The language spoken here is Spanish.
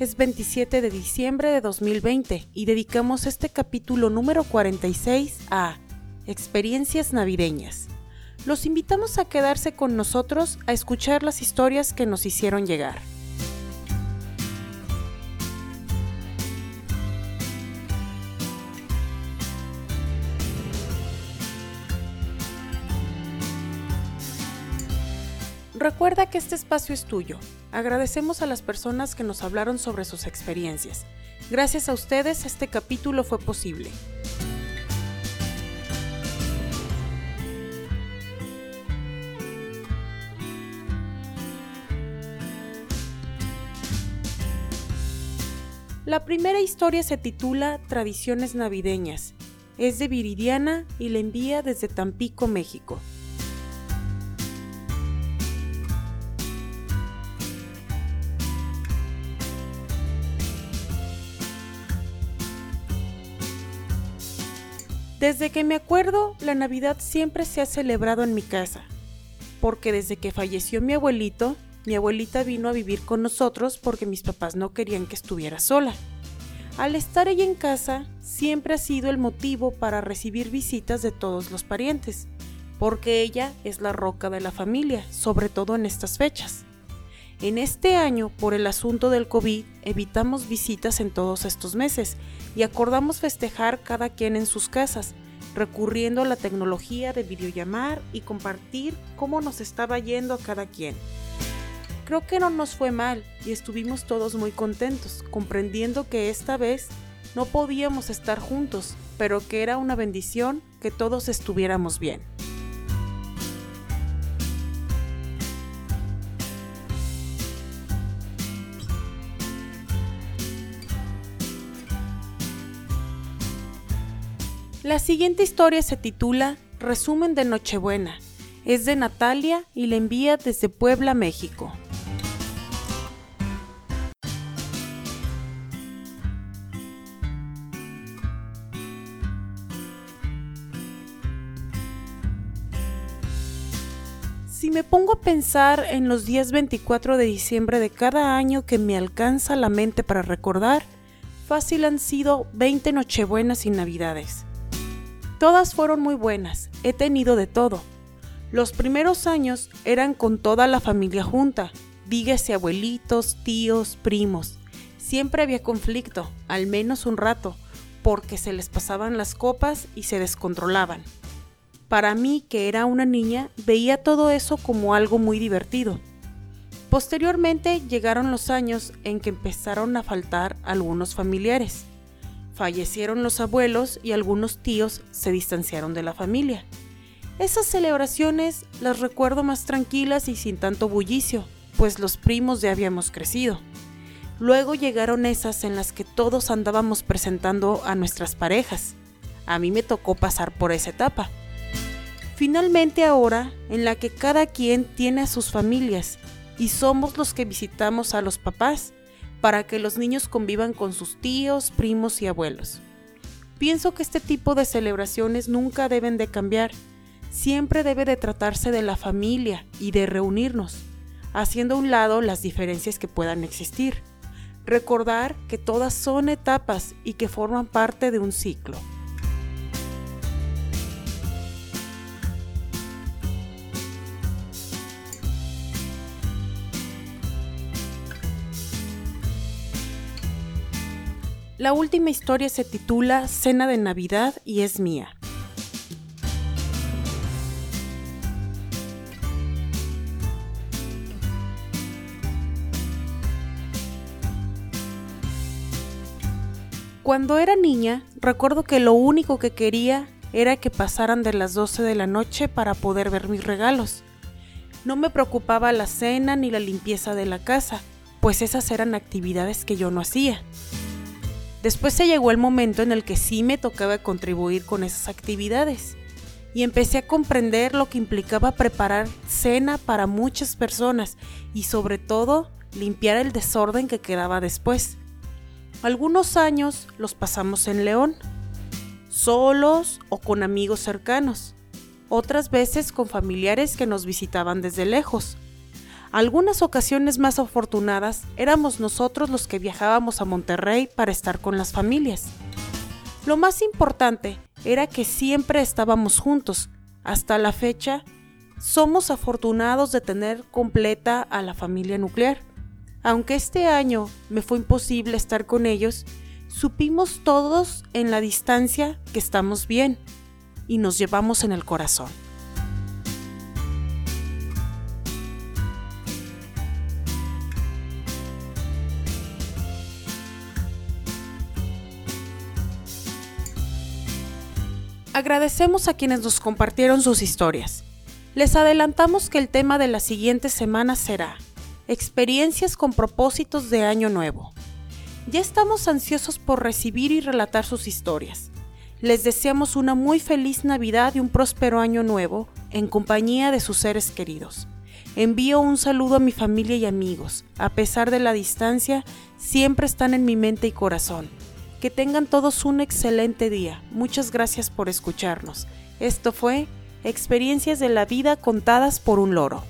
es 27 de diciembre de 2020 y dedicamos este capítulo número 46 a experiencias navideñas. Los invitamos a quedarse con nosotros a escuchar las historias que nos hicieron llegar. Recuerda que este espacio es tuyo. Agradecemos a las personas que nos hablaron sobre sus experiencias. Gracias a ustedes este capítulo fue posible. La primera historia se titula Tradiciones Navideñas. Es de Viridiana y la envía desde Tampico, México. Desde que me acuerdo, la Navidad siempre se ha celebrado en mi casa, porque desde que falleció mi abuelito, mi abuelita vino a vivir con nosotros porque mis papás no querían que estuviera sola. Al estar ella en casa, siempre ha sido el motivo para recibir visitas de todos los parientes, porque ella es la roca de la familia, sobre todo en estas fechas. En este año, por el asunto del COVID, evitamos visitas en todos estos meses y acordamos festejar cada quien en sus casas, recurriendo a la tecnología de videollamar y compartir cómo nos estaba yendo a cada quien. Creo que no nos fue mal y estuvimos todos muy contentos, comprendiendo que esta vez no podíamos estar juntos, pero que era una bendición que todos estuviéramos bien. La siguiente historia se titula Resumen de Nochebuena. Es de Natalia y la envía desde Puebla, México. Si me pongo a pensar en los días 24 de diciembre de cada año que me alcanza la mente para recordar, fácil han sido 20 Nochebuenas y Navidades. Todas fueron muy buenas, he tenido de todo. Los primeros años eran con toda la familia junta, dígase abuelitos, tíos, primos. Siempre había conflicto, al menos un rato, porque se les pasaban las copas y se descontrolaban. Para mí, que era una niña, veía todo eso como algo muy divertido. Posteriormente llegaron los años en que empezaron a faltar algunos familiares fallecieron los abuelos y algunos tíos se distanciaron de la familia. Esas celebraciones las recuerdo más tranquilas y sin tanto bullicio, pues los primos ya habíamos crecido. Luego llegaron esas en las que todos andábamos presentando a nuestras parejas. A mí me tocó pasar por esa etapa. Finalmente ahora, en la que cada quien tiene a sus familias y somos los que visitamos a los papás, para que los niños convivan con sus tíos, primos y abuelos. Pienso que este tipo de celebraciones nunca deben de cambiar. Siempre debe de tratarse de la familia y de reunirnos, haciendo a un lado las diferencias que puedan existir. Recordar que todas son etapas y que forman parte de un ciclo. La última historia se titula Cena de Navidad y es mía. Cuando era niña, recuerdo que lo único que quería era que pasaran de las 12 de la noche para poder ver mis regalos. No me preocupaba la cena ni la limpieza de la casa, pues esas eran actividades que yo no hacía. Después se llegó el momento en el que sí me tocaba contribuir con esas actividades y empecé a comprender lo que implicaba preparar cena para muchas personas y sobre todo limpiar el desorden que quedaba después. Algunos años los pasamos en León, solos o con amigos cercanos, otras veces con familiares que nos visitaban desde lejos. Algunas ocasiones más afortunadas éramos nosotros los que viajábamos a Monterrey para estar con las familias. Lo más importante era que siempre estábamos juntos. Hasta la fecha, somos afortunados de tener completa a la familia nuclear. Aunque este año me fue imposible estar con ellos, supimos todos en la distancia que estamos bien y nos llevamos en el corazón. Agradecemos a quienes nos compartieron sus historias. Les adelantamos que el tema de la siguiente semana será Experiencias con propósitos de Año Nuevo. Ya estamos ansiosos por recibir y relatar sus historias. Les deseamos una muy feliz Navidad y un próspero Año Nuevo en compañía de sus seres queridos. Envío un saludo a mi familia y amigos. A pesar de la distancia, siempre están en mi mente y corazón. Que tengan todos un excelente día. Muchas gracias por escucharnos. Esto fue Experiencias de la vida contadas por un loro.